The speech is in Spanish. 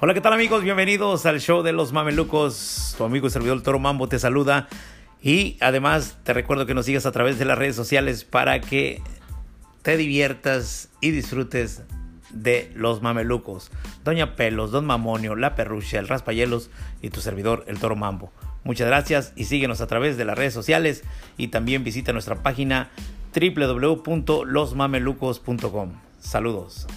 Hola, ¿qué tal amigos? Bienvenidos al show de los mamelucos. Tu amigo y servidor Toro Mambo te saluda. Y además te recuerdo que nos sigas a través de las redes sociales para que te diviertas y disfrutes de los mamelucos. Doña Pelos, Don Mamonio, La Perrucha, El Raspayelos y tu servidor, el Toro Mambo. Muchas gracias y síguenos a través de las redes sociales y también visita nuestra página www.losmamelucos.com. Saludos.